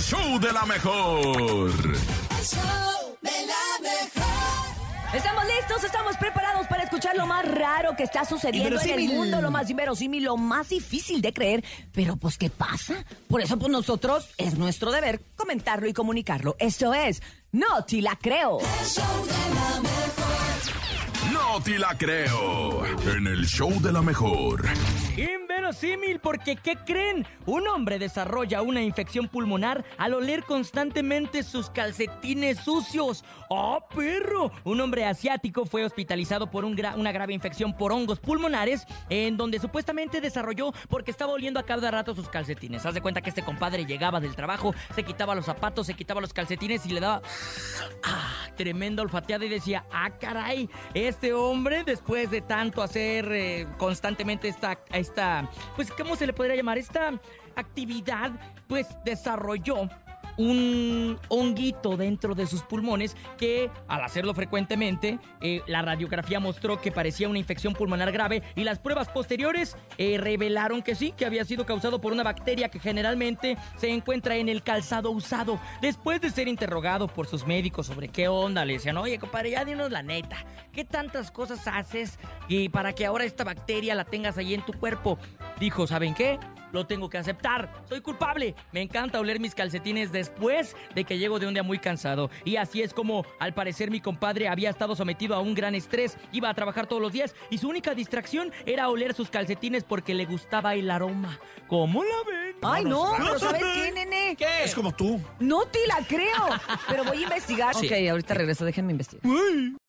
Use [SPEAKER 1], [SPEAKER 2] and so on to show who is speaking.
[SPEAKER 1] el show de la mejor.
[SPEAKER 2] Estamos listos, estamos preparados para escuchar lo más raro que está sucediendo en el mundo, lo más inverosímil, lo más difícil de creer. Pero pues, ¿qué pasa? Por eso, pues nosotros es nuestro deber comentarlo y comunicarlo. Esto es No Te La Creo.
[SPEAKER 1] No te la creo. En el show de la mejor.
[SPEAKER 3] Inverosímil, porque ¿qué creen? Un hombre desarrolla una infección pulmonar al oler constantemente sus calcetines sucios. ¡Oh, perro! Un hombre asiático fue hospitalizado por una grave infección por hongos pulmonares, en donde supuestamente desarrolló porque estaba oliendo a cada rato sus calcetines. Haz de cuenta que este compadre llegaba del trabajo, se quitaba los zapatos, se quitaba los calcetines y le daba ah, tremenda olfateada y decía, ah, caray, este hombre, después de tanto hacer eh, constantemente esta, esta, pues, ¿cómo se le podría llamar? Esta actividad, pues, desarrolló un honguito dentro de sus pulmones que al hacerlo frecuentemente eh, la radiografía mostró que parecía una infección pulmonar grave y las pruebas posteriores eh, revelaron que sí, que había sido causado por una bacteria que generalmente se encuentra en el calzado usado. Después de ser interrogado por sus médicos sobre qué onda, le decían, oye compadre, ya dinos la neta, ¿qué tantas cosas haces y para que ahora esta bacteria la tengas ahí en tu cuerpo? Dijo, ¿saben qué? Lo tengo que aceptar. Soy culpable. Me encanta oler mis calcetines después de que llego de un día muy cansado. Y así es como, al parecer, mi compadre había estado sometido a un gran estrés. Iba a trabajar todos los días y su única distracción era oler sus calcetines porque le gustaba el aroma. ¿Cómo la ven?
[SPEAKER 2] Ay, no, pero ¿sabes qué, nene?
[SPEAKER 3] ¿Qué?
[SPEAKER 4] Es como tú.
[SPEAKER 2] No te la creo. Pero voy a investigar. Ok, ahorita regreso, déjenme investigar.